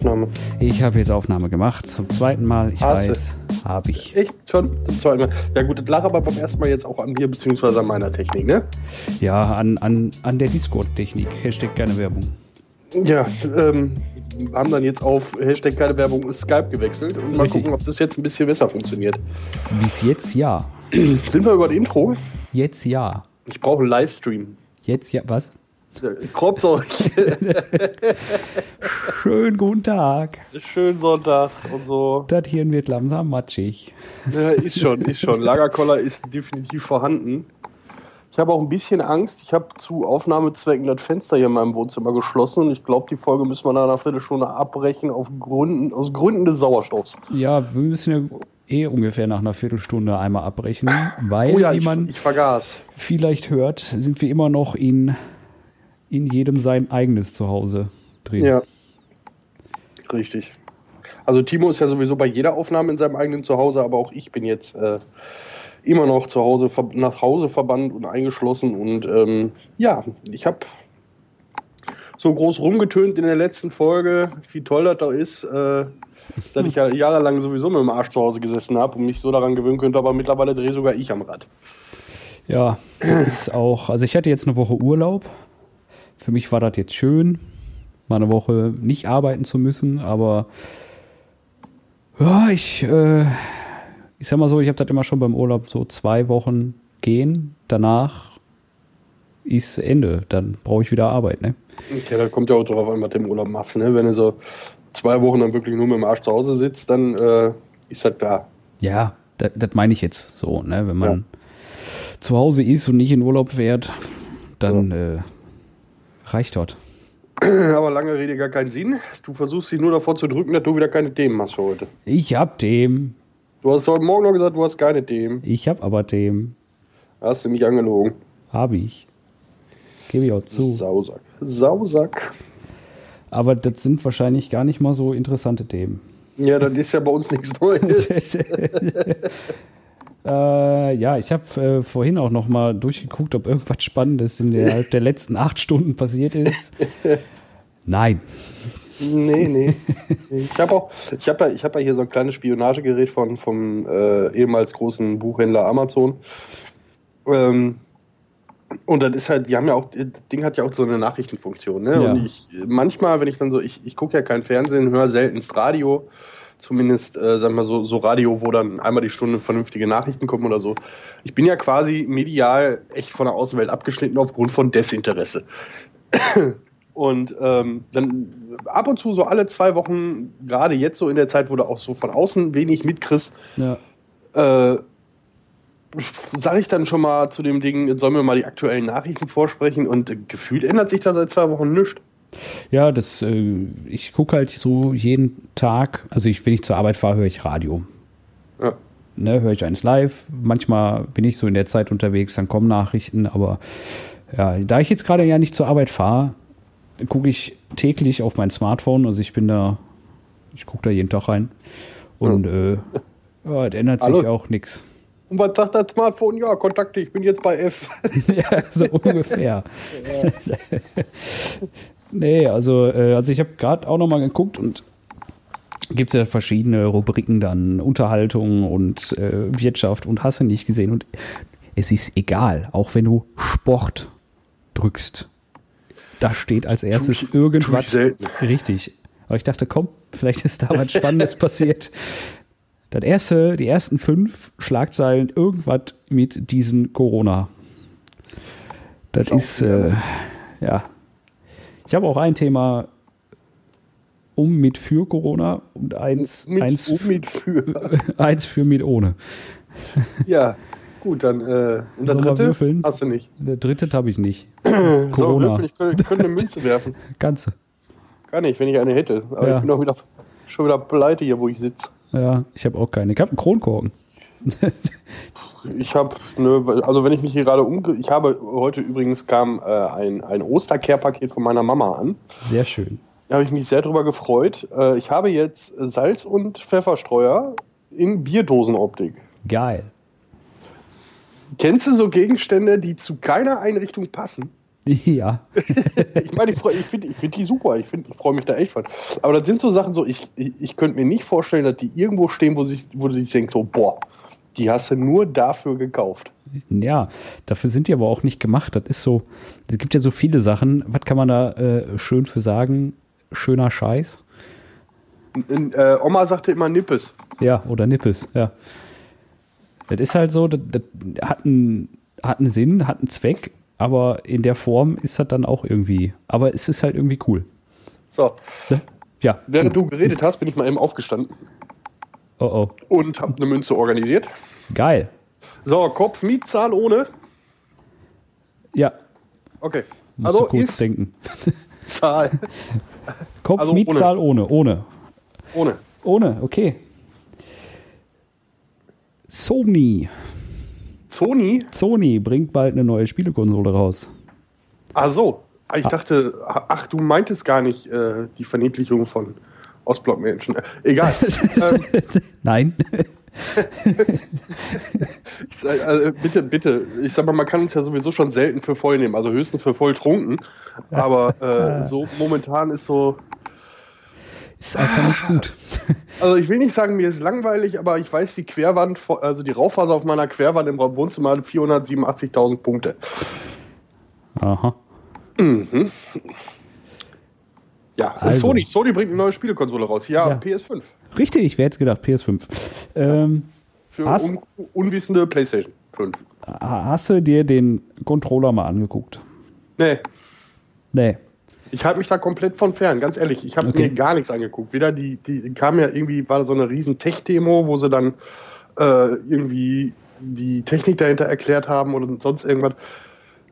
Aufnahme. Ich habe jetzt Aufnahme gemacht, zum zweiten Mal. Ich Hast weiß, habe ich. Echt schon zum zweiten Mal. Ja gut, das lag aber beim ersten Mal jetzt auch an mir, beziehungsweise an meiner Technik, ne? Ja, an, an, an der Discord-Technik. Hashtag keine Werbung. Ja, ähm, haben dann jetzt auf Hashtag keine Werbung Skype gewechselt und mal Richtig. gucken, ob das jetzt ein bisschen besser funktioniert. Bis jetzt ja. Sind wir über das Intro? Jetzt ja. Ich brauche einen Livestream. Jetzt ja. Was? Kommt euch. Schönen guten Tag. Schönen Sonntag und so. Das Hirn wird langsam matschig. Ja, ist schon, ist schon. Lagerkoller ist definitiv vorhanden. Ich habe auch ein bisschen Angst. Ich habe zu Aufnahmezwecken das Fenster hier in meinem Wohnzimmer geschlossen und ich glaube, die Folge müssen wir nach einer Viertelstunde abbrechen auf Gründen, aus Gründen des Sauerstoffs. Ja, wir müssen ja eh ungefähr nach einer Viertelstunde einmal abbrechen, weil, Oh ja, wie ich, man ich vergaß. vielleicht hört, sind wir immer noch in, in jedem sein eigenes Zuhause drin. Ja. Richtig. Also Timo ist ja sowieso bei jeder Aufnahme in seinem eigenen Zuhause, aber auch ich bin jetzt äh, immer noch zu Hause nach Hause verbannt und eingeschlossen und ähm, ja, ich habe so groß rumgetönt in der letzten Folge, wie toll das da ist, äh, dass ich ja jahrelang sowieso mit dem Arsch zu Hause gesessen habe und mich so daran gewöhnen könnte, aber mittlerweile drehe sogar ich am Rad. Ja, das ist auch. Also ich hatte jetzt eine Woche Urlaub. Für mich war das jetzt schön, mal eine Woche nicht arbeiten zu müssen, aber ja, ich, äh, ich sag mal so, ich habe das immer schon beim Urlaub so zwei Wochen gehen. Danach ist Ende. Dann brauche ich wieder Arbeit, ne? Ja, da kommt ja auch drauf an, was du im Urlaub machst, ne? Wenn du so zwei Wochen dann wirklich nur mit dem Arsch zu Hause sitzt, dann äh, ist das klar. Ja, das, meine ich jetzt so, ne? Wenn man zu Hause ist und nicht in Urlaub fährt, dann äh, reicht dort. Aber lange Rede gar keinen Sinn. Du versuchst dich nur davor zu drücken, dass du wieder keine Themen hast für heute. Ich hab dem. Du hast heute Morgen noch gesagt, du hast keine Themen. Ich hab aber dem. Hast du mich angelogen. Habe ich. Gebe ich auch zu. Sausack. Sausack. Aber das sind wahrscheinlich gar nicht mal so interessante Themen. Ja, das ist ja bei uns nichts Neues. äh, ja, ich habe äh, vorhin auch noch mal durchgeguckt, ob irgendwas Spannendes innerhalb der letzten acht Stunden passiert ist. Nein. nee, nee. Ich habe auch, ich habe ja, ich hab ja hier so ein kleines Spionagegerät von, vom äh, ehemals großen Buchhändler Amazon. Ähm, und das ist halt, die haben ja auch, das Ding hat ja auch so eine Nachrichtenfunktion, ne? Ja. Und ich, manchmal, wenn ich dann so, ich, ich gucke ja kein Fernsehen, höre seltenst Radio, zumindest, äh, sagen wir so, so Radio, wo dann einmal die Stunde vernünftige Nachrichten kommen oder so. Ich bin ja quasi medial echt von der Außenwelt abgeschnitten aufgrund von Desinteresse. Und ähm, dann ab und zu so alle zwei Wochen, gerade jetzt so in der Zeit, wo du auch so von außen wenig mitkriegst, Ja. äh, sage ich dann schon mal zu dem Ding, sollen wir mal die aktuellen Nachrichten vorsprechen und äh, gefühlt ändert sich da seit zwei Wochen nichts. Ja, das, äh, ich gucke halt so jeden Tag, also ich, wenn ich zur Arbeit fahre, höre ich Radio. Ja. Ne, höre ich eins live. Manchmal bin ich so in der Zeit unterwegs, dann kommen Nachrichten, aber ja, da ich jetzt gerade ja nicht zur Arbeit fahre, gucke ich täglich auf mein Smartphone. Also ich bin da, ich gucke da jeden Tag rein. Und äh, ja, es ändert sich Hallo? auch nichts. Und was sagt das Smartphone? Ja, Kontakte, ich bin jetzt bei F. ja, so ungefähr. nee, also, äh, also ich habe gerade auch noch mal geguckt und gibt es ja verschiedene Rubriken dann, Unterhaltung und äh, Wirtschaft und hast du nicht gesehen. Und es ist egal, auch wenn du Sport drückst. Da steht als erstes ich- irgendwas. Richtig. Aber ich dachte, komm, vielleicht ist da was Spannendes passiert. Das erste, die ersten fünf Schlagzeilen, irgendwas mit diesen Corona. Das Sau ist, äh, ja. Ich habe auch ein Thema um mit für Corona und eins, Mit, eins, um mit für. eins für mit ohne. ja, gut, dann. Äh, und der dritte würfeln? hast du nicht. Der dritte habe ich nicht. So, Corona. würfeln, ich könnte, könnte eine Münze werfen. Ganze. Kann ich, wenn ich eine hätte. Aber Ja. ich bin auch wieder, schon wieder pleite hier, wo ich sitze. Ja, ich habe auch keine. Ich habe einen Kronkorken. Ich habe, ne, also wenn ich mich hier gerade umge... Ich habe, heute übrigens kam äh, ein, ein Ostercare-Paket von meiner Mama an. Sehr schön. Da habe ich mich sehr drüber gefreut. Äh, ich habe jetzt Salz- und Pfefferstreuer in Bierdosenoptik. Geil. Kennst du so Gegenstände, die zu keiner Einrichtung passen? Ja. ich meine, ich, ich finde ich find die super. Ich, find- ich freue mich da echt von. Aber das sind so Sachen, so ich, ich, ich könnte mir nicht vorstellen, dass die irgendwo stehen, wo, sich, wo du dich denkst, so, boah, die hast du nur dafür gekauft. Ja, dafür sind die aber auch nicht gemacht. Das ist so, es gibt ja so viele Sachen. Was kann man da äh, schön für sagen? Schöner Scheiß. In, äh, Oma sagte immer Nippes. Ja, oder Nippes, ja. Das ist halt so, das, das hat, einen, hat einen Sinn, hat einen Zweck, aber in der Form ist das dann auch irgendwie. Aber es ist halt irgendwie cool. So, Ne? Ja. während du geredet hast, bin ich mal eben aufgestanden Oh oh. und habe eine Münze organisiert. Geil. So, Kopf, Mietzahl ohne. Ja. Okay. Musst du Also kurz ist denken. Zahl Kopf, Also Mietzahl ohne. Ohne. ohne. Ohne, okay. Sony. Sony? Sony bringt bald eine neue Spielekonsole raus. Ah so. Ich Ah. dachte, ach, du meintest gar nicht äh, die Verniedlichung von Ostblockmenschen. Egal. ähm, Nein. sag, also, bitte, bitte. Ich sag mal, man kann uns ja sowieso schon selten für voll nehmen. Also höchstens für voll trunken. Aber äh, so momentan ist so. Ist einfach nicht gut. Also ich will nicht sagen, mir ist langweilig, aber ich weiß, die Querwand, also die Raufaser auf meiner Querwand im Wohnzimmer hat 487.000 Punkte. Aha. Ja, Also. Sony. Sony bringt eine neue Spielekonsole raus. Ja, Ja. PS5. Richtig, wer hätte gedacht, PS5. Ähm, Für un unwissende PlayStation 5. hast du dir den Controller mal angeguckt? Nee, Nee. ich halte mich da komplett von fern, ganz ehrlich. Ich habe Okay. mir gar nichts angeguckt. Weder die, die kam ja irgendwie, war so eine riesen Tech-Demo, wo sie dann äh, irgendwie die Technik dahinter erklärt haben oder sonst irgendwas.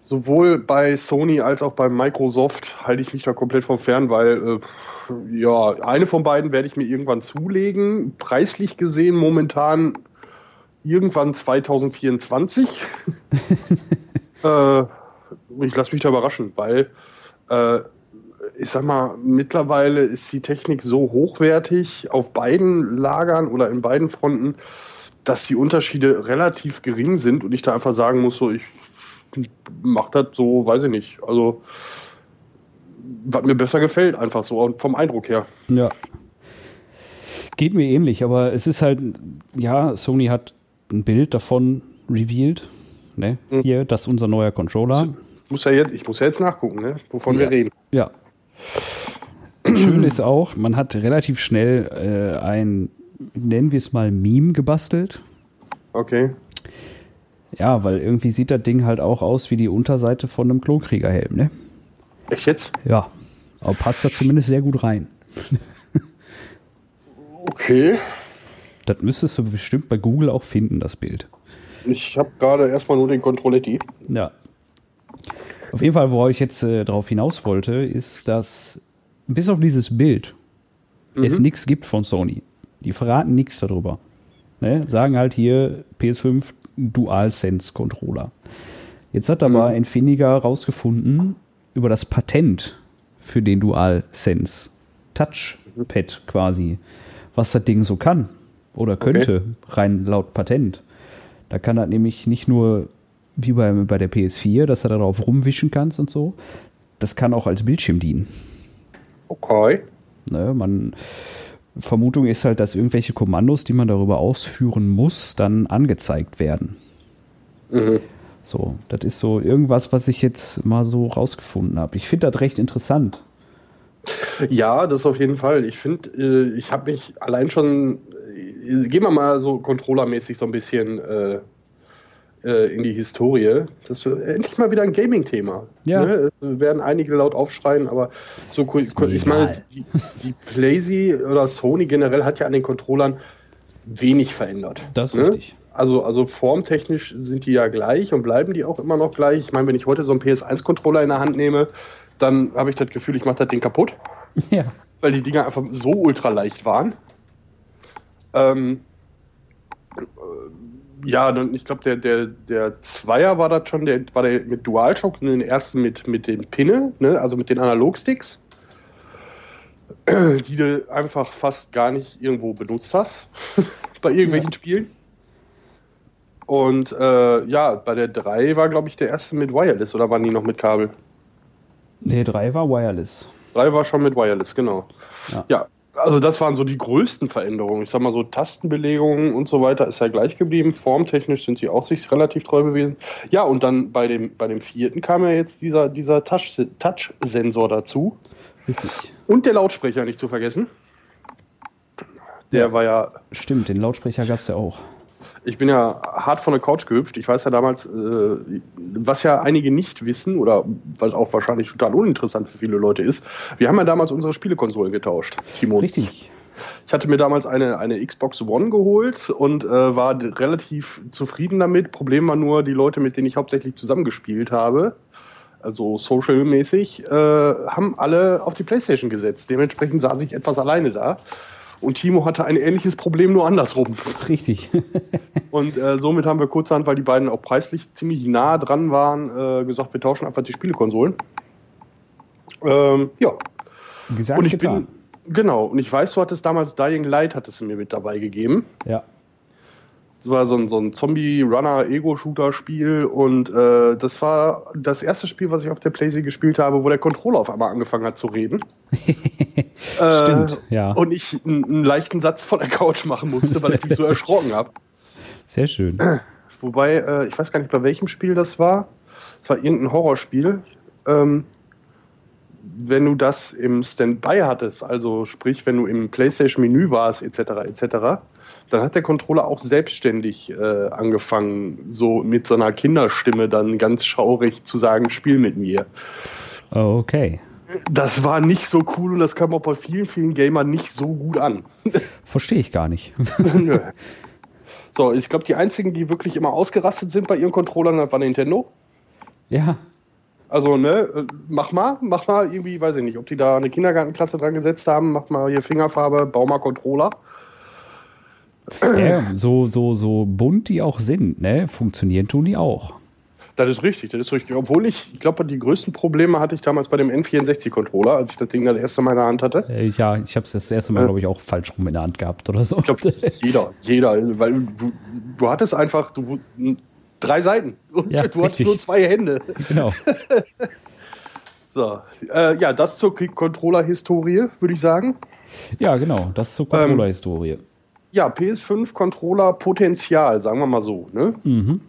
Sowohl bei Sony als auch bei Microsoft halte ich mich da komplett von fern, weil äh, ja, eine von beiden werde ich mir irgendwann zulegen. Preislich gesehen momentan irgendwann 2024. äh, ich lasse mich da überraschen, weil äh, ich sag mal, mittlerweile ist die Technik so hochwertig auf beiden Lagern oder in beiden Fronten, dass die Unterschiede relativ gering sind und ich da einfach sagen muss, so ich mach das so, weiß ich nicht. Also was mir besser gefällt, einfach so und vom Eindruck her. Ja. Geht mir ähnlich, aber es ist halt, ja, Sony hat ein Bild davon revealed. Ne? Mhm. Hier, das ist unser neuer Controller. Ich muss ja jetzt, ich muss ja jetzt nachgucken, ne? wovon Ja. wir reden. Ja. Schön ist auch, man hat relativ schnell äh, ein, nennen wir es mal, Meme gebastelt. Okay. Ja, weil irgendwie sieht das Ding halt auch aus wie die Unterseite von einem Klonkriegerhelm, ne? Echt jetzt? Ja. Aber passt da zumindest sehr gut rein. Okay. Das müsstest du bestimmt bei Google auch finden, das Bild. Ich habe gerade erstmal nur den Controletti. Ja. Auf jeden Fall, worauf ich jetzt äh, drauf hinaus wollte, ist, dass bis auf dieses Bild es nichts gibt von Sony. Die verraten nichts darüber. Ne? Sagen halt hier PS5 DualSense Controller. Jetzt hat aber Infineon rausgefunden über das Patent für den DualSense Touchpad quasi, was das Ding so kann oder könnte, rein laut Patent. Da kann er nämlich nicht nur wie bei, bei der PS4, dass du darauf rumwischen kannst und so. Das kann auch als Bildschirm dienen. Okay. Ne? Man, Vermutung ist halt, dass irgendwelche Kommandos, die man darüber ausführen muss, dann angezeigt werden. Mhm. So, das ist so irgendwas, was ich jetzt mal so rausgefunden habe. Ich finde das recht interessant. Ja, das auf jeden Fall. Ich finde, äh, ich habe mich allein schon, äh, gehen wir mal so controllermäßig so ein bisschen äh, äh, in die Historie. Das ist endlich mal wieder ein Gaming-Thema. Ja. Ne? Es werden einige laut aufschreien, aber so, mir ich meine, die, die Playsee oder Sony generell hat ja an den Controllern wenig verändert. Das ist ne? richtig. Also, also formtechnisch sind die ja gleich und bleiben die auch immer noch gleich. Ich meine, wenn ich heute so einen PS1-Controller in der Hand nehme, dann habe ich das Gefühl, ich mache das Ding kaputt Ja. weil die Dinger einfach so ultra leicht waren. Ähm, äh, ja, dann, ich glaube, der, der, der Zweier war das schon, der war der mit DualShock und den ersten mit, mit den Pinne, ne, also mit den Analogsticks, die du einfach fast gar nicht irgendwo benutzt hast bei irgendwelchen Spielen. Und äh, ja, bei der 3 war, glaube ich, der erste mit Wireless oder waren die noch mit Kabel? Nee, 3 war Wireless. 3 war schon mit Wireless, genau. Ja. ja, also das waren so die größten Veränderungen. Ich sag mal so Tastenbelegungen und so weiter ist ja gleich geblieben. Formtechnisch sind sie auch sich relativ treu gewesen. Ja, und dann bei dem, bei dem vierten kam ja jetzt dieser, dieser Touch- Touch-Sensor dazu. Richtig. Und der Lautsprecher nicht zu vergessen. Der war ja, Stimmt, den Lautsprecher gab es ja auch. Ich bin ja hart von der Couch gehüpft. Ich weiß ja damals, äh, was ja einige nicht wissen oder was auch wahrscheinlich total uninteressant für viele Leute ist. Wir haben ja damals unsere Spielekonsolen getauscht, Timo. Richtig. Ich hatte mir damals eine, eine Xbox One geholt und äh, war relativ zufrieden damit. Problem war nur, die Leute, mit denen ich hauptsächlich zusammengespielt habe, also social-mäßig, äh, haben alle auf die Playstation gesetzt. Dementsprechend saß ich etwas alleine da. Und Timo hatte ein ähnliches Problem, nur andersrum. Richtig. Und äh, somit haben wir kurzerhand, weil die beiden auch preislich ziemlich nah dran waren, äh, gesagt, wir tauschen einfach die Spielekonsolen. Ähm, ja, Gesagt, und ich getan. bin, genau, und ich weiß, du hattest damals Dying Light, hattest du mir mit dabei gegeben. Ja. Das war so ein, so ein Zombie-Runner-Ego-Shooter-Spiel und äh, das war das erste Spiel, was ich auf der Playsee gespielt habe, wo der Controller auf einmal angefangen hat zu reden. Stimmt, ja. Und ich einen, einen leichten Satz von der Couch machen musste, weil ich mich so erschrocken habe. Sehr schön. Wobei, äh, ich weiß gar nicht, bei welchem Spiel das war. Es war irgendein Horrorspiel. Ähm, wenn du das im Standby hattest, also sprich, wenn du im PlayStation-Menü warst, etc., etc., dann hat der Controller auch selbstständig äh, angefangen, so mit so einer Kinderstimme dann ganz schaurig zu sagen, spiel mit mir. Oh, Okay. Das war nicht so cool und das kam auch bei vielen, vielen Gamern nicht so gut an. Verstehe ich gar nicht. Nö. So, ich glaube, die einzigen, die wirklich immer ausgerastet sind bei ihren Controllern, war Nintendo. ja. Also, ne, äh, mach mal, mach mal irgendwie, weiß ich nicht, ob die da eine Kindergartenklasse dran gesetzt haben, mach mal hier Fingerfarbe, bau mal Controller. ja. So, so, so bunt die auch sind, ne? Funktionieren tun die auch. Das ist richtig, das ist richtig. Obwohl ich, ich glaube, die größten Probleme hatte ich damals bei dem N64-Controller, als ich das Ding das erste Mal in der Hand hatte. Äh, Ja, ich habe es das erste Mal, glaube ich, auch falsch rum in der Hand gehabt oder so. Ich glaube, jeder, jeder, weil du, du hattest einfach du, drei Seiten und Ja, du richtig. nur zwei Hände. genau. So, äh, ja, das zur Controller-Historie, würde ich sagen. Ja, genau. Das zur Controller-Historie. Ja, PS5-Controller Potenzial, sagen wir mal so. Ne? Mhm.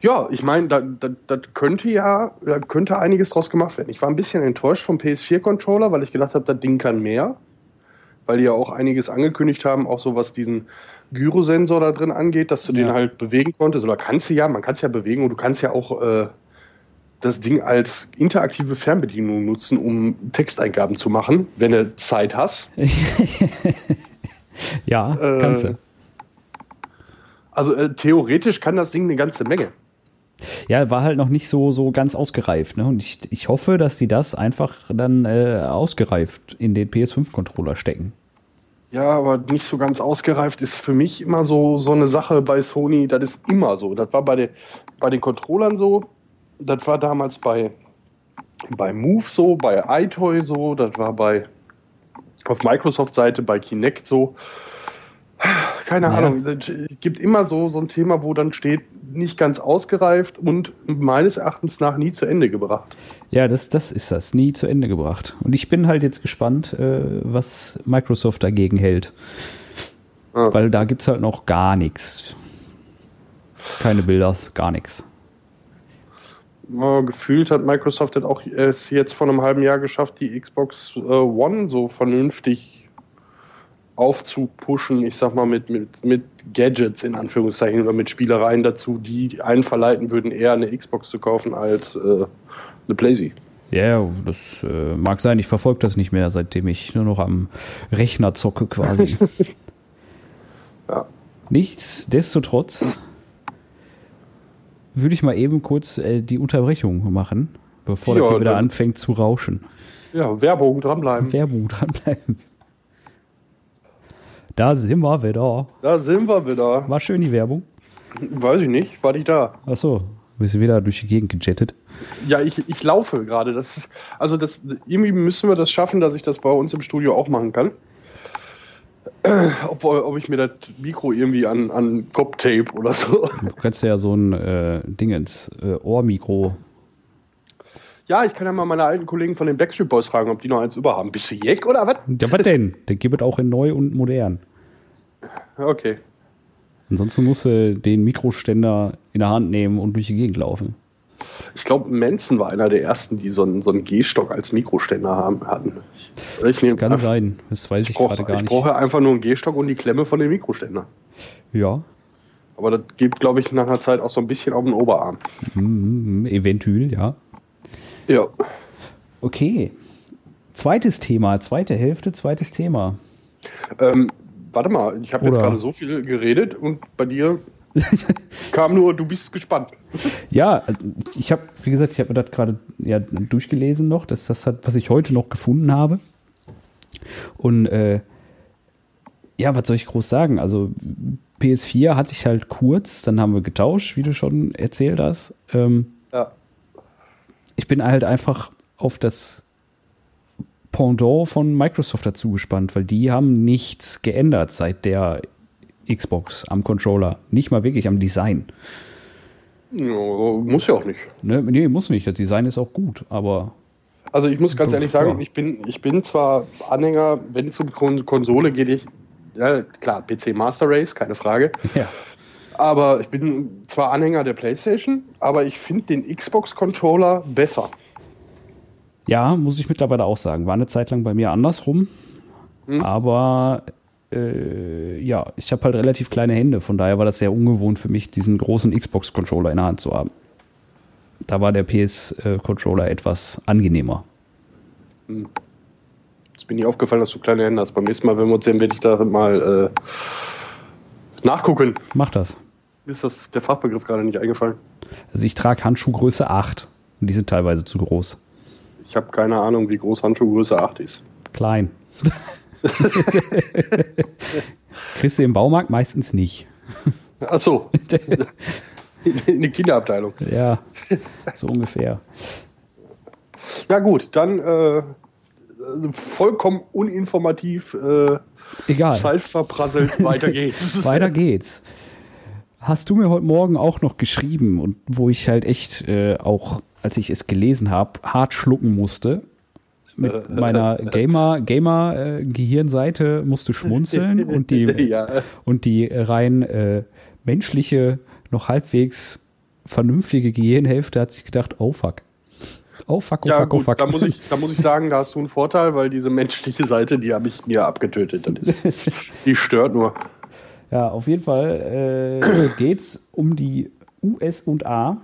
Ja, ich meine, da, da, da könnte ja da könnte einiges draus gemacht werden. Ich war ein bisschen enttäuscht vom PS4-Controller, weil ich gedacht habe, das Ding kann mehr. Weil die ja auch einiges angekündigt haben, auch so was diesen Gyrosensor da drin angeht, dass du den Ja. halt bewegen konntest. Oder kannst du ja, man kann es ja bewegen und du kannst ja auch äh, das Ding als interaktive Fernbedienung nutzen, um Texteingaben zu machen, wenn du Zeit hast. Ja, Äh, kannst du. Also äh, theoretisch kann das Ding eine ganze Menge. Ja, war halt noch nicht so, so ganz ausgereift. Ne? Und ich, ich hoffe, dass die das einfach dann äh, ausgereift in den PS5-Controller stecken. Ja, aber nicht so ganz ausgereift ist für mich immer so, so eine Sache bei Sony. Das ist immer so. Das war bei, den bei den Controllern so. Das war damals bei, bei Move so, bei iToy so. Das war bei auf Microsoft-Seite bei Kinect so. Keine Ja. Ahnung. Es gibt immer so, so ein Thema, wo dann steht, nicht ganz ausgereift und meines Erachtens nach nie zu Ende gebracht. Ja, das, das ist das. Nie zu Ende gebracht. Und ich bin halt jetzt gespannt, äh, was Microsoft dagegen hält. Ja. Weil da gibt es halt noch gar nichts. Keine Bilder, gar nichts. Ja, gefühlt hat Microsoft das auch es jetzt vor einem halben Jahr geschafft, die Xbox äh, One so vernünftig aufzupushen, ich sag mal, mit, mit, mit Gadgets in Anführungszeichen oder mit Spielereien dazu, die einen verleiten würden, eher eine Xbox zu kaufen als äh, eine Playsee. Ja, das äh, mag sein. Ich verfolge das nicht mehr, seitdem ich nur noch am Rechner zocke quasi. Ja. Nichtsdestotrotz würde ich mal eben kurz äh, die Unterbrechung machen, bevor Ja, das hier wieder dann- anfängt zu rauschen. Ja, Werbung, dranbleiben. Werbung dranbleiben. Da sind wir wieder. Da sind wir wieder. War schön die Werbung. Weiß ich nicht, war ich da. Achso, bist du wieder durch die Gegend gejettet. Ja, ich, ich laufe gerade. Das ist, also das, irgendwie müssen wir das schaffen, dass ich das bei uns im Studio auch machen kann. Ob, ob ich mir das Mikro irgendwie an, an Kopftape oder so. Du kannst ja so ein äh, Ding ins äh, Ohrmikro. Ja, ich kann ja mal meine alten Kollegen von den Backstreet Boys fragen, ob die noch eins überhaben. Bist du Jack oder was? Ja, was denn? Der gibt es auch in neu und modern. Okay. Ansonsten musst du den Mikroständer in der Hand nehmen und durch die Gegend laufen. Ich glaube, Manson war einer der ersten, die so einen, so einen Gehstock als Mikroständer haben, hatten. Ich, ich das kann einfach, sein, das weiß ich, ich gerade gar nicht. Ich brauche einfach nur einen Gehstock und die Klemme von dem Mikroständer. Ja. Aber das gibt, glaube ich, nach einer Zeit auch so ein bisschen auf den Oberarm. Mm, eventuell, ja. Ja. Okay. Zweites Thema, zweite Hälfte, zweites Thema. Ähm, warte mal, ich habe jetzt gerade so viel geredet und bei dir kam nur, du bist gespannt. Ja, ich habe, wie gesagt, ich habe mir das gerade ja, durchgelesen noch, das ist das, hat, was ich heute noch gefunden habe. Und äh, ja, was soll ich groß sagen? Also PS4 hatte ich halt kurz, dann haben wir getauscht, wie du schon erzählt hast. Ähm, ja. Ich bin halt einfach auf das Pendant von Microsoft dazu gespannt, weil die haben nichts geändert seit der Xbox am Controller. Nicht mal wirklich am Design. Ja, muss ja auch nicht. Ne, nee, muss nicht. Das Design ist auch gut, aber. Also ich muss ganz ehrlich sagen, ich bin, ich bin zwar Anhänger, wenn es um Kon Konsole geht, ich, ja klar, PC Master Race, keine Frage. Ja. Aber ich bin zwar Anhänger der PlayStation, aber ich finde den Xbox-Controller besser. Ja, muss ich mittlerweile auch sagen. War eine Zeit lang bei mir andersrum. Hm. Aber äh, ja, ich habe halt relativ kleine Hände. Von daher war das sehr ungewohnt für mich, diesen großen Xbox-Controller in der Hand zu haben. Da war der PS-Controller etwas angenehmer. Hm. Jetzt bin ich aufgefallen, dass du kleine Hände hast. Beim nächsten Mal, wenn wir uns sehen, werde ich da mal äh, nachgucken. Mach das. Mir ist das der Fachbegriff gerade nicht eingefallen. Also ich trage Handschuhgröße 8 und die sind teilweise zu groß. Ich habe keine Ahnung, wie groß Handschuhgröße 8 ist. Klein. Kriegst du im Baumarkt meistens nicht. Ach so. In die Kinderabteilung. Ja, so ungefähr. Ja gut, dann äh, vollkommen uninformativ. Äh, Egal. Schalt verprasselt, weiter geht's. weiter geht's. Hast du mir heute Morgen auch noch geschrieben und wo ich halt echt äh, auch als ich es gelesen habe, hart schlucken musste. Mit äh, meiner Gamer, Gamer äh, Gehirnseite musste schmunzeln und die, ja. und die rein äh, menschliche, noch halbwegs vernünftige Gehirnhälfte hat sich gedacht, oh fuck. Oh fuck, oh ja, fuck, oh, gut, fuck. Da muss, ich, da muss ich sagen, da hast du einen Vorteil, weil diese menschliche Seite, die habe ich mir abgetötet. Ist, die stört nur. Ja, auf jeden Fall äh, geht es um die US und A.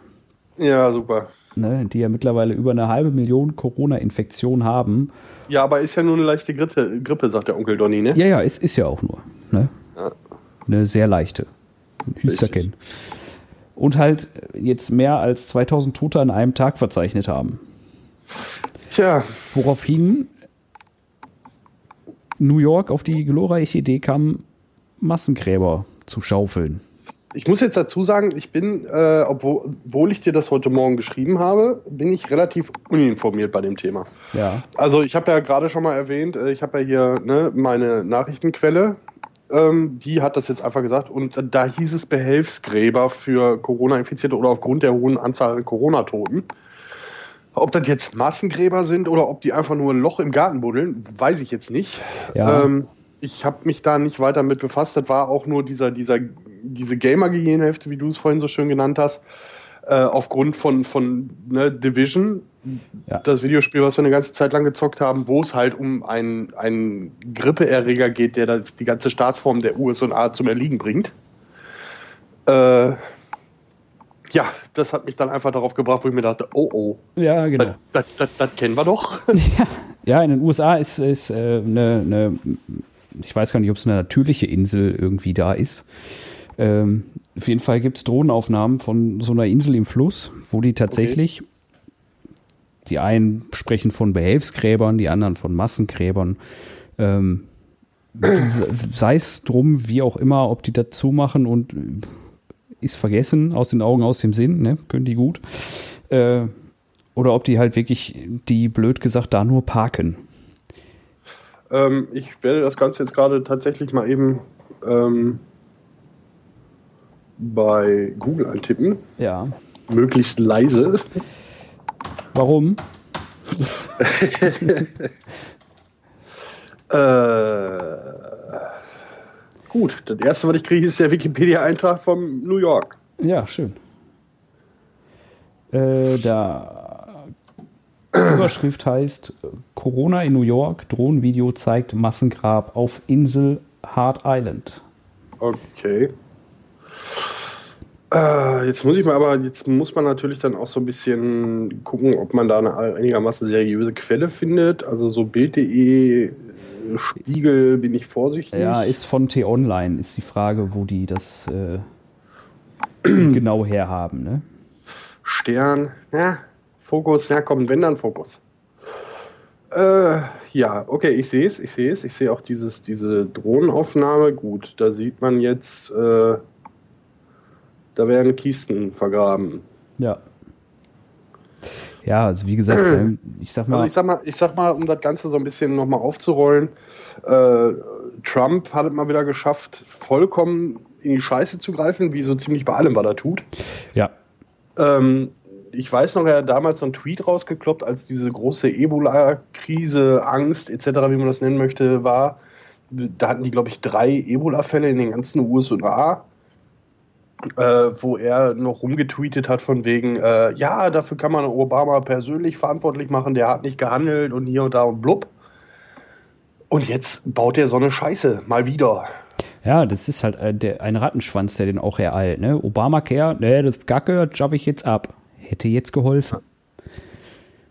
Ja, super ne, die ja mittlerweile über eine halbe Million Corona-Infektionen haben. Ja, aber ist ja nur eine leichte Grippe, Grippe sagt der Onkel Donny, ne? Ja, ja, ist, ist ja auch nur. Ne? Ja. Eine sehr leichte. Hüsterken. Und halt jetzt mehr als 2000 Tote an einem Tag verzeichnet haben. Tja. Woraufhin New York auf die glorreiche Idee kam, Massengräber zu schaufeln. Ich muss jetzt dazu sagen, ich bin, äh, obwohl, obwohl ich dir das heute Morgen geschrieben habe, bin ich relativ uninformiert bei dem Thema. Ja. Also ich habe ja gerade schon mal erwähnt, äh, ich habe ja hier ne, meine Nachrichtenquelle, ähm, die hat das jetzt einfach gesagt und da hieß es Behelfsgräber für Corona-Infizierte oder aufgrund der hohen Anzahl an Corona-Toten. Ob das jetzt Massengräber sind oder ob die einfach nur ein Loch im Garten buddeln, weiß ich jetzt nicht. Ja. Ähm, ich habe mich da nicht weiter mit befasst. Das war auch nur dieser, dieser, diese Gamer-Gehirnhälfte, wie du es vorhin so schön genannt hast, äh, aufgrund von, von ne, Division, ja. das Videospiel, was wir eine ganze Zeit lang gezockt haben, wo es halt um einen, einen Grippeerreger geht, der das, die ganze Staatsform der USA zum Erliegen bringt. Äh, ja, das hat mich dann einfach darauf gebracht, wo ich mir dachte, oh oh. Ja, genau. Das, das, das, das kennen wir doch. Ja, ja in den USA ist, ist äh, eine, eine ich weiß gar nicht, ob es eine natürliche Insel irgendwie da ist. Ähm, auf jeden Fall gibt es Drohnenaufnahmen von so einer Insel im Fluss, wo die tatsächlich, okay. die einen sprechen von Behelfsgräbern, die anderen von Massengräbern. Ähm, sei es drum, wie auch immer, ob die dazu machen und ist vergessen, aus den Augen, aus dem Sinn, ne? können die gut. Äh, oder ob die halt wirklich, die blöd gesagt, da nur parken. Ähm, ich werde das Ganze jetzt gerade tatsächlich mal eben ähm, bei Google eintippen. Ja. Möglichst leise. Warum? äh, gut, das erste, was ich kriege, ist der Wikipedia-Eintrag von New York. Ja, schön. Äh, da Überschrift heißt Corona in New York, Drohnenvideo zeigt Massengrab auf Insel Hard Island. Okay. Äh, jetzt muss ich mal aber, jetzt muss man natürlich dann auch so ein bisschen gucken, ob man da eine einigermaßen seriöse Quelle findet. Also so Bild.de, Spiegel bin ich vorsichtig. Ja, ist von T-Online, ist die Frage, wo die das äh, genau herhaben, ne? Stern, ja, Fokus, ja komm, wenn dann Fokus. Äh, ja, okay, ich sehe es, ich sehe es. Ich sehe auch dieses, diese Drohnenaufnahme. Gut, da sieht man jetzt, äh, da werden Kisten vergraben. Ja. Ja, also wie gesagt, ähm, ich sag mal. Also ich sag mal, ich sag mal, um das Ganze so ein bisschen nochmal aufzurollen, äh, Trump hat es mal wieder geschafft, vollkommen in die Scheiße zu greifen, wie so ziemlich bei allem, was er tut. Ja. Ähm, ich weiß noch, er hat damals so einen Tweet rausgekloppt, als diese große Ebola-Krise, Angst etc., wie man das nennen möchte, war. Da hatten die, glaube ich, drei Ebola-Fälle in den ganzen USA äh, wo er noch rumgetweetet hat von wegen, äh, ja, dafür kann man Obama persönlich verantwortlich machen, der hat nicht gehandelt und hier und da und blub. Und jetzt baut er so eine Scheiße, mal wieder. Ja, das ist halt äh, der, ein Rattenschwanz, der den auch ereilt. Ne? Obamacare, ne, das Gacke, schaffe ich jetzt ab. Hätte jetzt geholfen.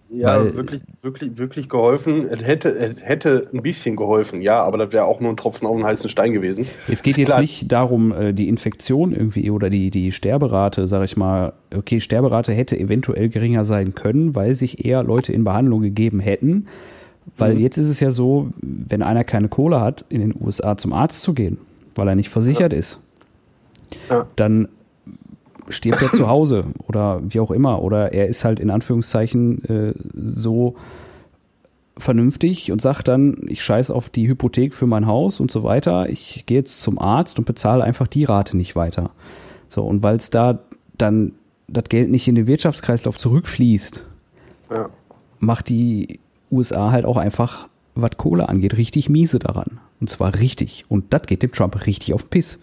Ja, Weil, wirklich, wirklich, wirklich geholfen. Es hätte, es hätte ein bisschen geholfen, ja, aber das wäre auch nur ein Tropfen auf einen heißen Stein gewesen. Es geht jetzt klar. nicht darum, äh, die Infektion irgendwie oder die, die Sterberate, sag ich mal, okay, Sterberate hätte eventuell geringer sein können, weil sich eher Leute in Behandlung gegeben hätten. Weil mhm. jetzt ist es ja so, wenn einer keine Kohle hat, in den USA zum Arzt zu gehen, weil er nicht versichert ja. ist, ja. dann stirbt er zu Hause oder wie auch immer. Oder er ist halt in Anführungszeichen äh, so vernünftig und sagt dann, ich scheiße auf die Hypothek für mein Haus und so weiter. Ich gehe jetzt zum Arzt und bezahle einfach die Rate nicht weiter. So, und weil es da dann das Geld nicht in den Wirtschaftskreislauf zurückfließt, ja. macht die USA halt auch einfach, was Kohle angeht, richtig miese daran. Und zwar richtig. Und das geht dem Trump richtig auf den Piss.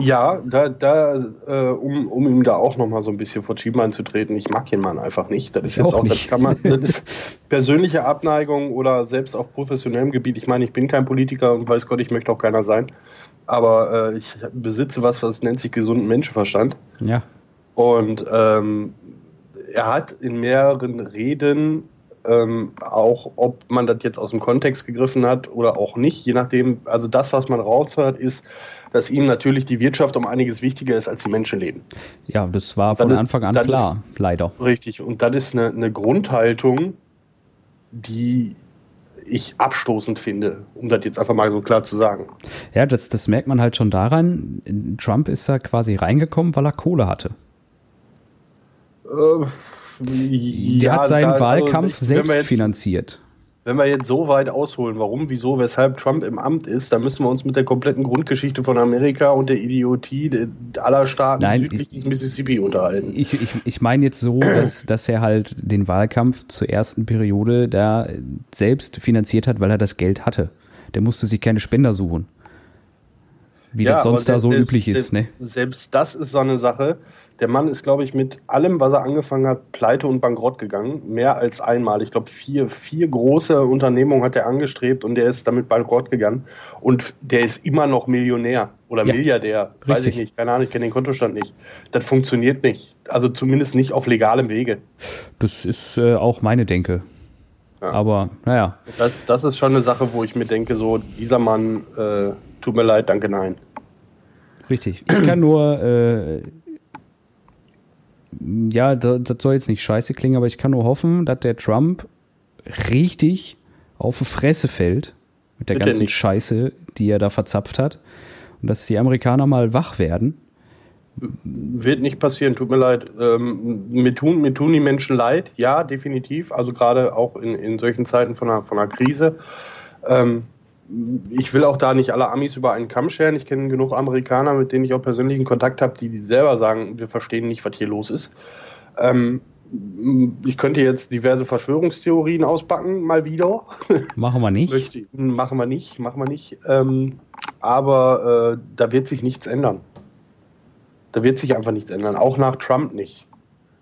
Ja, da, da äh, um, um ihm da auch nochmal so ein bisschen vor Schienbein zu treten, ich mag den Mann einfach nicht. Das ist jetzt auch, auch das kann man, das ist persönliche Abneigung oder selbst auf professionellem Gebiet. Ich meine, ich bin kein Politiker und weiß Gott, ich möchte auch keiner sein. Aber äh, ich besitze was, was nennt sich gesunden Menschenverstand. Ja. Und ähm, er hat in mehreren Reden ähm, auch ob man das jetzt aus dem Kontext gegriffen hat oder auch nicht, je nachdem, also das, was man raushört, ist, dass ihm natürlich die Wirtschaft um einiges wichtiger ist als die Menschenleben. Ja, das war von Anfang an klar, ist, leider. Richtig, und das ist eine, eine Grundhaltung, die ich abstoßend finde, um das jetzt einfach mal so klar zu sagen. Ja, das, das merkt man halt schon daran, Trump ist da quasi reingekommen, weil er Kohle hatte. Äh, Der ja, hat seinen da, also Wahlkampf also, selbst jetzt, finanziert wenn wir jetzt so weit ausholen, warum, wieso, weshalb Trump im Amt ist, dann müssen wir uns mit der kompletten Grundgeschichte von Amerika und der Idiotie aller Staaten Nein, südlich des Mississippi unterhalten. Ich, ich, ich meine jetzt so, dass, dass er halt den Wahlkampf zur ersten Periode da selbst finanziert hat, weil er das Geld hatte. Der musste sich keine Spender suchen. Wie ja, das sonst da so selbst, üblich ist. Ne? Selbst das ist so eine Sache. Der Mann ist, glaube ich, mit allem, was er angefangen hat, pleite und bankrott gegangen. Mehr als einmal. Ich glaube, vier, vier große Unternehmungen hat er angestrebt und der ist damit bankrott gegangen. Und der ist immer noch Millionär oder ja, Milliardär. Richtig. Weiß ich nicht. Keine Ahnung, ich kenne den Kontostand nicht. Das funktioniert nicht. Also zumindest nicht auf legalem Wege. Das ist äh, auch meine Denke. Ja. Aber naja. Das, das ist schon eine Sache, wo ich mir denke, so, dieser Mann. Äh, Tut mir leid, danke, nein. Richtig. Ich kann nur, äh, ja, das, soll jetzt nicht scheiße klingen, aber ich kann nur hoffen, dass der Trump richtig auf die Fresse fällt mit der Bitte ganzen nicht. Scheiße, die er da verzapft hat. Und dass die Amerikaner mal wach werden. Wird nicht passieren, tut mir leid. Ähm, mir, tun, mir tun die Menschen leid, ja, definitiv. Also gerade auch in, in solchen Zeiten von einer, von einer Krise. Ähm, ich will auch da nicht alle Amis über einen Kamm scheren. Ich kenne genug Amerikaner, mit denen ich auch persönlichen Kontakt habe, die selber sagen, wir verstehen nicht, was hier los ist. Ähm, ich könnte jetzt diverse Verschwörungstheorien auspacken, mal wieder. Machen wir nicht. Möchte, machen wir nicht, machen wir nicht. Ähm, aber äh, da wird sich nichts ändern. Da wird sich einfach nichts ändern, auch nach Trump nicht.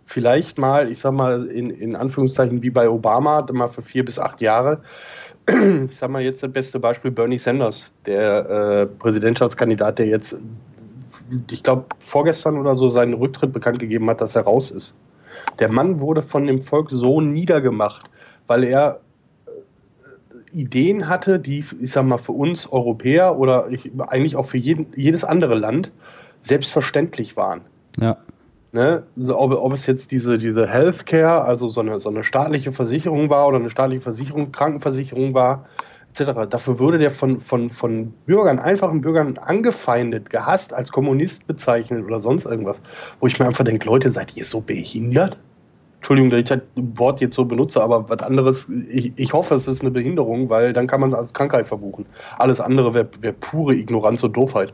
Vielleicht mal, ich sag mal, in, in Anführungszeichen wie bei Obama, mal für vier bis acht Jahre. Ich sag mal jetzt das beste Beispiel Bernie Sanders, der äh, Präsidentschaftskandidat, der jetzt, ich glaube, vorgestern oder so seinen Rücktritt bekannt gegeben hat, dass er raus ist. Der Mann wurde von dem Volk so niedergemacht, weil er äh, Ideen hatte, die, ich sag mal, für uns Europäer oder ich, eigentlich auch für jeden, jedes andere Land selbstverständlich waren. Ja. Ne? Ob, ob, es jetzt diese, diese Healthcare, also so eine, so eine staatliche Versicherung war oder eine staatliche Versicherung, Krankenversicherung war, etc. Dafür wurde der von, von, von Bürgern, einfachen Bürgern angefeindet, gehasst, als Kommunist bezeichnet oder sonst irgendwas. Wo ich mir einfach denke, Leute, seid ihr so behindert? Entschuldigung, dass ich das Wort jetzt so benutze, aber was anderes, ich, ich hoffe, es ist eine Behinderung, weil dann kann man es als Krankheit verbuchen. Alles andere wäre wär pure Ignoranz und Doofheit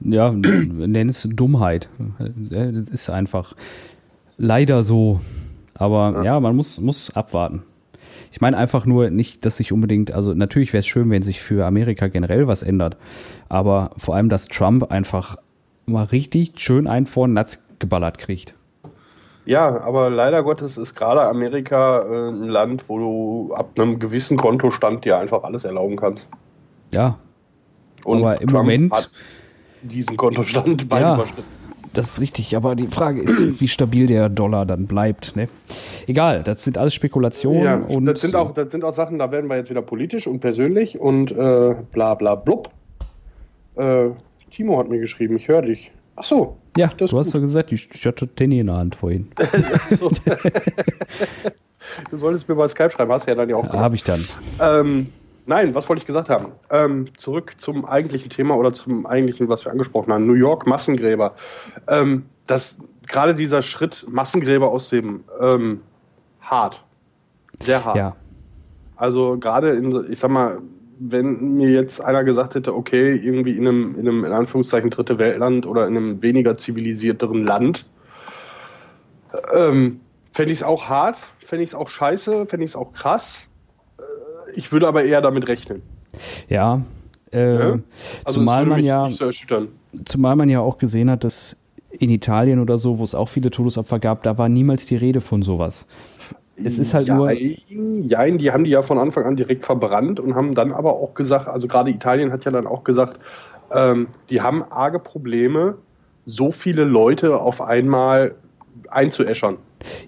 ja, nenn es Dummheit. Das ist einfach leider so. Aber ja, ja man muss, muss abwarten. Ich meine einfach nur nicht, dass sich unbedingt, also natürlich wäre es schön, wenn sich für Amerika generell was ändert, aber vor allem, dass Trump einfach mal richtig schön einen vor Natz geballert kriegt. Ja, aber leider Gottes ist gerade Amerika äh, ein Land, wo du ab einem gewissen Kontostand dir einfach alles erlauben kannst. Ja. Und aber im Trump Moment diesen Kontostand weit ja, überschritten. Das ist richtig, aber die Frage ist, wie stabil der Dollar dann bleibt. Ne? Egal, das sind alles Spekulationen. Ja, und das, sind auch, das sind auch Sachen, da werden wir jetzt wieder politisch und persönlich und äh, bla bla blub. Äh, Timo hat mir geschrieben, ich höre dich. Ach so. Ja, du hast doch gesagt, ich, hatte Tenny in der Hand vorhin. du solltest mir bei Skype schreiben, hast du ja dann ja auch. Ja, Habe ich dann. Ähm, Nein, was wollte ich gesagt haben? Ähm, zurück zum eigentlichen Thema oder zum eigentlichen, was wir angesprochen haben. New York Massengräber. Ähm, das gerade dieser Schritt Massengräber aus dem ähm, hart, sehr hart. Ja. Also gerade in, ich sag mal, wenn mir jetzt einer gesagt hätte, okay, irgendwie in einem, in einem in Anführungszeichen dritte Weltland oder in einem weniger zivilisierteren Land, ähm, fände ich es auch hart, fände ich es auch scheiße, fände ich es auch krass ich würde aber eher damit rechnen. Ja. Äh, ja? Also zumal man ja, zumal man ja auch gesehen hat, dass in Italien oder so, wo es auch viele Todesopfer gab, da war niemals die Rede von sowas. Es ist halt Jein, nur. Jein, die haben die ja von Anfang an direkt verbrannt und haben dann aber auch gesagt, also gerade Italien hat ja dann auch gesagt, ähm, die haben arge Probleme, so viele Leute auf einmal einzuäschern.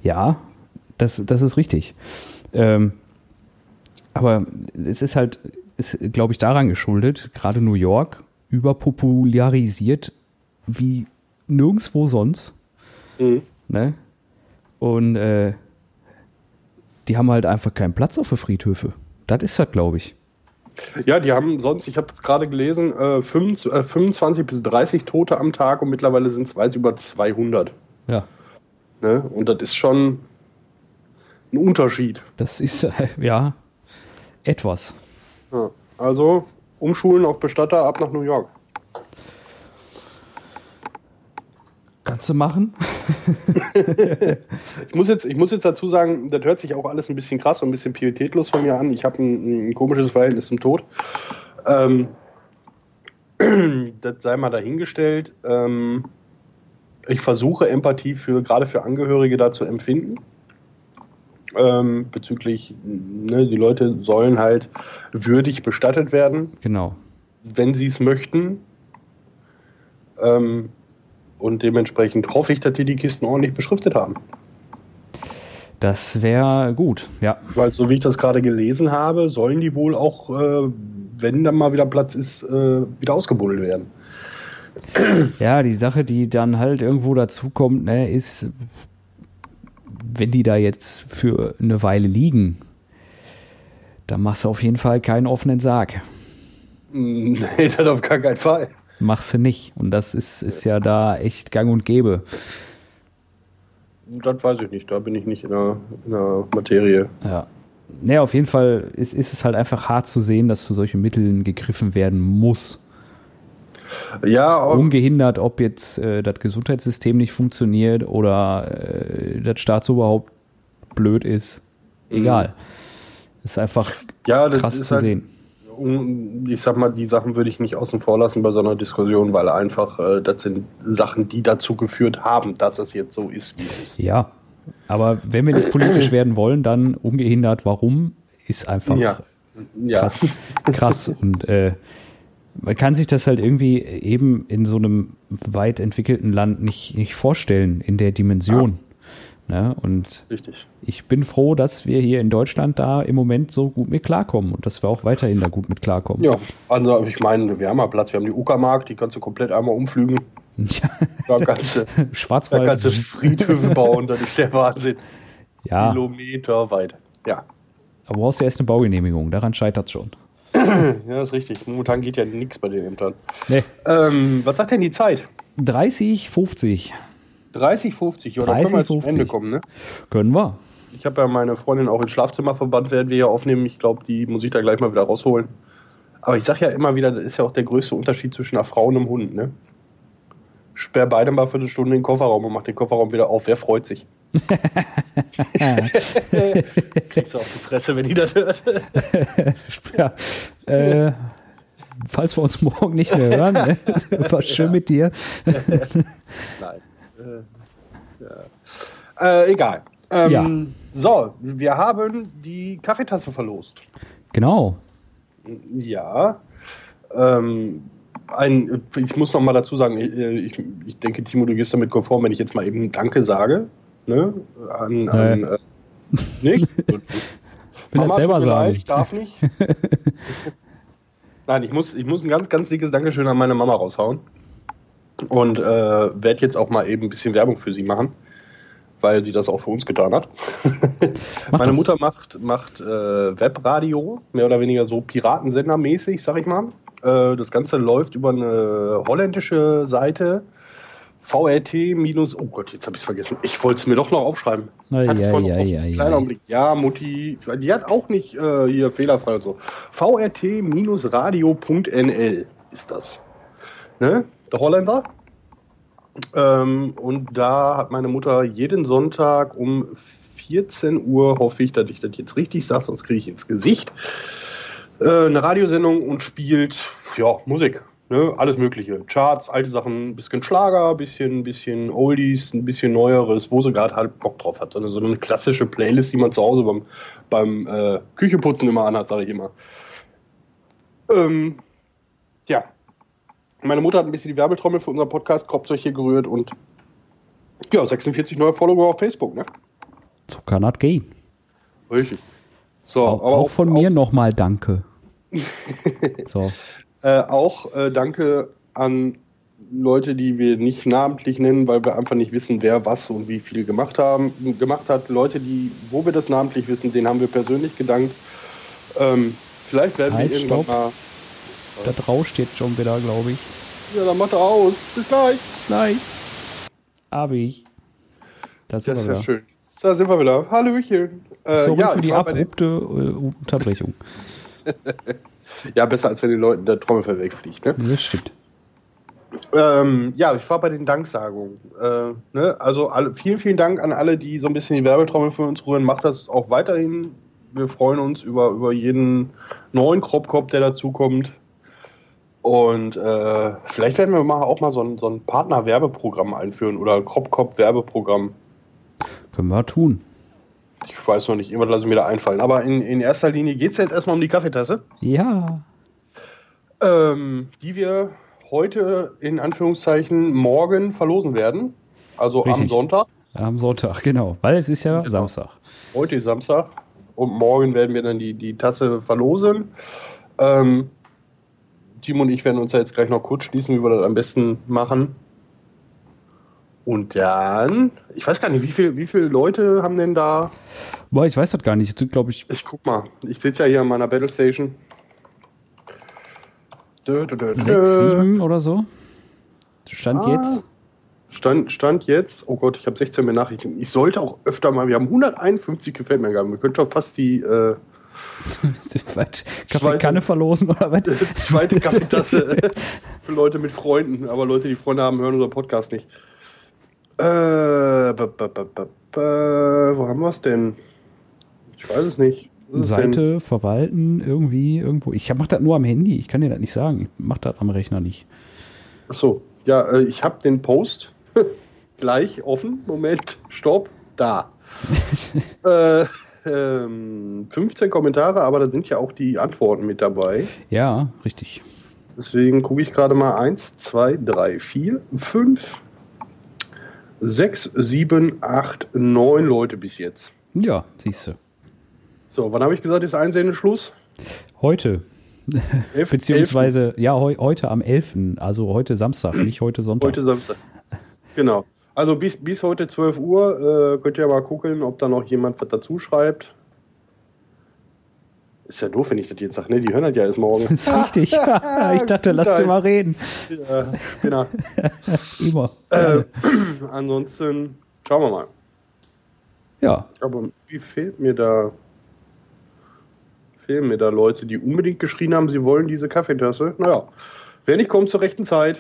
Ja, das, das ist richtig. Ähm, aber es ist halt, ist, glaube ich, daran geschuldet, gerade New York überpopularisiert wie nirgendwo sonst. Mhm. Ne? Und äh, die haben halt einfach keinen Platz auf der Friedhöfe. Das ist das, glaube ich. Ja, die haben sonst, ich habe es gerade gelesen, äh, 25, äh, 25 bis 30 Tote am Tag und mittlerweile sind es weit über 200. Ja. Ne? Und das ist schon ein Unterschied. Das ist, ja, etwas. Ja, also umschulen auf Bestatter ab nach New York. Kannst du machen? ich, muss jetzt, ich muss jetzt dazu sagen, das hört sich auch alles ein bisschen krass und ein bisschen pietätlos von mir an. Ich habe ein, ein, komisches Verhältnis zum Tod. Ähm, das sei mal dahingestellt. Ähm, ich versuche Empathie für gerade für Angehörige da zu empfinden ähm, bezüglich, ne, die Leute sollen halt würdig bestattet werden. Genau. Wenn sie es möchten. Ähm, und dementsprechend hoffe ich, dass die die Kisten ordentlich beschriftet haben. Das wäre gut, ja. Weil so wie ich das gerade gelesen habe, sollen die wohl auch, äh, wenn dann mal wieder Platz ist, äh, wieder ausgebuddelt werden. Ja, die Sache, die dann halt irgendwo dazukommt, ne, ist, wenn die da jetzt für eine Weile liegen, dann machst du auf jeden Fall keinen offenen Sarg. Nee, das auf gar keinen Fall. Machst du nicht. Und das ist, ist ja da echt gang und gäbe. Das weiß ich nicht, da bin ich nicht in der, in der Materie. Ja. Naja, auf jeden Fall ist, ist es halt einfach hart zu sehen, dass zu solchen Mitteln gegriffen werden muss. Ja, ungehindert, ob jetzt äh, das Gesundheitssystem nicht funktioniert oder äh, das Staatsoberhaupt blöd ist. Egal. Mhm. Ist einfach ja, krass zu halt, sehen. Ich sag mal, die Sachen würde ich nicht außen vor lassen bei so einer Diskussion, weil einfach äh, das sind Sachen, die dazu geführt haben, dass es jetzt so ist, wie es ist. Ja, aber wenn wir nicht politisch werden wollen, dann ungehindert, warum, ist einfach ja. krass. Ja. krass. Und äh, man kann sich das halt irgendwie eben in so einem weit entwickelten Land nicht, nicht vorstellen, in der Dimension. Ja. Ne? Und Richtig. ich bin froh, dass wir hier in Deutschland da im Moment so gut mit klarkommen und dass wir auch weiterhin da gut mit klarkommen. Ja, also ich meine, wir haben ja Platz, wir haben die Uckermark, die kannst du komplett einmal umflügen. Ja, da ganze, Schwarzwald. Da ganze Friedhöfe bauen, das ist der Wahnsinn. Ja. Kilometer weit. Ja. Aber du brauchst ja erst eine Baugenehmigung, daran scheitert es schon. ja, ist richtig. Momentan geht ja nichts bei den Ämtern. Nee. Ähm, was sagt denn die Zeit? 30, 50. 30, 50, ja, 30, da können wir 50. zum Ende kommen, ne? Können wir. Ich habe ja meine Freundin auch ins Schlafzimmer verbannt, werden wir ja aufnehmen. Ich glaube, die muss ich da gleich mal wieder rausholen. Aber ich sage ja immer wieder, das ist ja auch der größte Unterschied zwischen einer Frau und einem Hund, ne? Sperr beide mal für eine Stunde den Kofferraum und mach den Kofferraum wieder auf. Wer freut sich? Kriegst du auf die Fresse, wenn die das hört. ja, äh, falls wir uns morgen nicht mehr hören, ne? war schön ja. mit dir. Nein. Äh, ja. äh, egal. Ähm, ja. So, wir haben die Kaffeetasse verlost. Genau. Ja. Ähm, ein, ich muss noch mal dazu sagen, ich, ich denke, Timo, du gehst damit konform, wenn ich jetzt mal eben Danke sage ne? An, an äh, nicht? Will Mama, selber sagen. Leid, ich darf nicht. Nein, ich muss, ich muss ein ganz, ganz dickes Dankeschön an meine Mama raushauen. Und äh, werde jetzt auch mal eben ein bisschen Werbung für sie machen, weil sie das auch für uns getan hat. meine das. Mutter macht, macht äh, Webradio, mehr oder weniger so Piratensender-mäßig, sag ich mal. Äh, das Ganze läuft über eine holländische Seite VRT minus, oh Gott, jetzt habe ich es vergessen. Ich wollte es mir doch noch aufschreiben. Ja, ja, ja, ja, ja. Augenblick. Ja, Mutti, die hat auch nicht äh, hier fehlerfrei und so. VRT-radio.nl ist das. Ne? Der Holländer. Ähm, und da hat meine Mutter jeden Sonntag um 14 Uhr, hoffe ich, dass ich das jetzt richtig sage, sonst kriege ich ins Gesicht, äh, eine Radiosendung und spielt ja, Musik. Ne, alles Mögliche. Charts, alte Sachen, ein bisschen Schlager, ein bisschen, bisschen Oldies, ein bisschen Neueres, wo sie gerade halt Bock drauf hat. So eine, so eine klassische Playlist, die man zu Hause beim, beim äh, Kücheputzen immer anhat, sage ich immer. Ähm, ja. Meine Mutter hat ein bisschen die Werbetrommel für unseren Podcast Kopfzeug gerührt und ja, 46 neue Follower auf Facebook, ne? So kann das gehen. Richtig. So, auch, aber auch von auch, mir nochmal Danke. So. Äh, auch äh, danke an Leute, die wir nicht namentlich nennen, weil wir einfach nicht wissen, wer was und wie viel gemacht haben, gemacht hat. Leute, die, wo wir das namentlich wissen, denen haben wir persönlich gedankt. Ähm, vielleicht werden halt, wir irgendwann stopp. mal. Da rauscht jetzt schon wieder, glaube ich. Ja, dann macht er aus. Bis gleich. Gleich. Hab ich. Das, das ist ja schön. Da sind wir wieder. Hallöchen. Äh, Sorry ja, für die abrupte äh, Unterbrechung. Ja, besser als wenn den Leuten der Trommelfell wegfliegt. Ne? Das stimmt. Ähm, ja, ich war bei den Danksagungen. Äh, ne? Also alle, vielen, vielen Dank an alle, die so ein bisschen die Werbetrommel für uns rühren. Macht das auch weiterhin. Wir freuen uns über, über jeden neuen Kropkop, der dazukommt. Und äh, vielleicht werden wir mal auch mal so ein, so ein Partner-Werbeprogramm einführen oder ein Kropkop-Werbeprogramm. Können wir tun. Ich weiß noch nicht, irgendwas lasse ich mir da einfallen. Aber in, in erster Linie geht es jetzt erstmal um die Kaffeetasse. Ja. Ähm, die wir heute in Anführungszeichen morgen verlosen werden. Also Richtig. am Sonntag. Am Sonntag, genau. Weil es ist ja genau. Samstag. Heute ist Samstag. Und morgen werden wir dann die, die Tasse verlosen. Ähm, Timo und ich werden uns ja jetzt gleich noch kurz schließen, wie wir das am besten machen. Und dann, ich weiß gar nicht, wie, viel, wie viele Leute haben denn da. Boah, ich weiß das gar nicht. glaube ich. Ich guck mal. Ich sitze ja hier an meiner Battle Station. Dö, dö, dö, Sechs, sieben oder so. Stand ah, jetzt. Stand, Stand jetzt. Oh Gott, ich habe 16 mehr Nachrichten. Ich sollte auch öfter mal. Wir haben 151 gefällt mir. Wir können schon fast die. Äh? Kaffeekanne verlosen oder was? Zweite Kaffeetasse für Leute mit Freunden, aber Leute, die Freunde haben, hören unseren Podcast nicht. Äh, wo haben wir es denn? Ich weiß es nicht. Seite denn? verwalten, irgendwie, irgendwo. Ich mache das nur am Handy, ich kann dir das nicht sagen. Ich mache das am Rechner nicht. Achso, ja, äh, ich habe den Post gleich offen. Moment, stopp, da. äh, ähm, 15 Kommentare, aber da sind ja auch die Antworten mit dabei. Ja, richtig. Deswegen gucke ich gerade mal 1, 2, 3, 4, 5, 6, 7, 8, 9 Leute bis jetzt. Ja, siehst du. So, wann habe ich gesagt, ist Einsendeschluss? Heute. Elf, Beziehungsweise, 11. ja, he heute am 11., also heute Samstag, nicht heute Sonntag. Heute Samstag. Genau. Also bis, bis heute 12 Uhr äh, könnt ihr mal gucken, ob da noch jemand was dazu schreibt. Ist ja doof, wenn ich das jetzt sage, ne? Die hören das ja erst morgen. Das ist richtig. ich dachte, lass sie mal reden. Ja, genau. Immer. Äh, ansonsten schauen wir mal. Ja. Aber wie fehlt mir da? Fehlen mir da Leute, die unbedingt geschrien haben, sie wollen diese Kaffeetasse? Naja, wer nicht kommt zur rechten Zeit,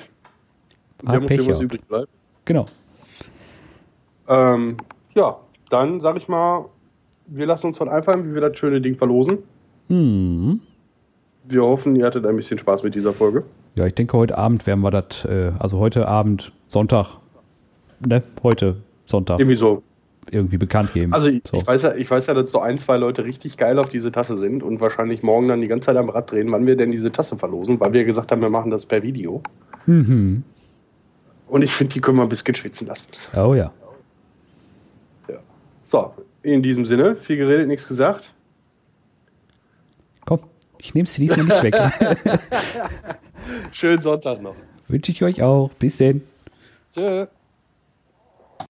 der muss hier was übrig bleibt. Genau. Ähm, ja, dann sag ich mal, wir lassen uns von einfallen, wie wir das schöne Ding verlosen. Mhm. Wir hoffen, ihr hattet ein bisschen Spaß mit dieser Folge. Ja, ich denke, heute Abend werden wir das, äh, also heute Abend, Sonntag, ne? Heute Sonntag. Irgendwie so. Irgendwie bekannt geben. Also ich, so. ich, weiß ja, ich weiß ja, dass so ein, zwei Leute richtig geil auf diese Tasse sind und wahrscheinlich morgen dann die ganze Zeit am Rad drehen, wann wir denn diese Tasse verlosen, weil wir gesagt haben, wir machen das per Video. Mhm. Und ich finde, die können wir ein bisschen schwitzen lassen. Oh ja. So, in diesem Sinne, viel geredet, nichts gesagt. Komm, ich nehme es diesmal nicht weg. Schönen Sonntag noch. Wünsche ich euch auch. Bis denn. Tschö.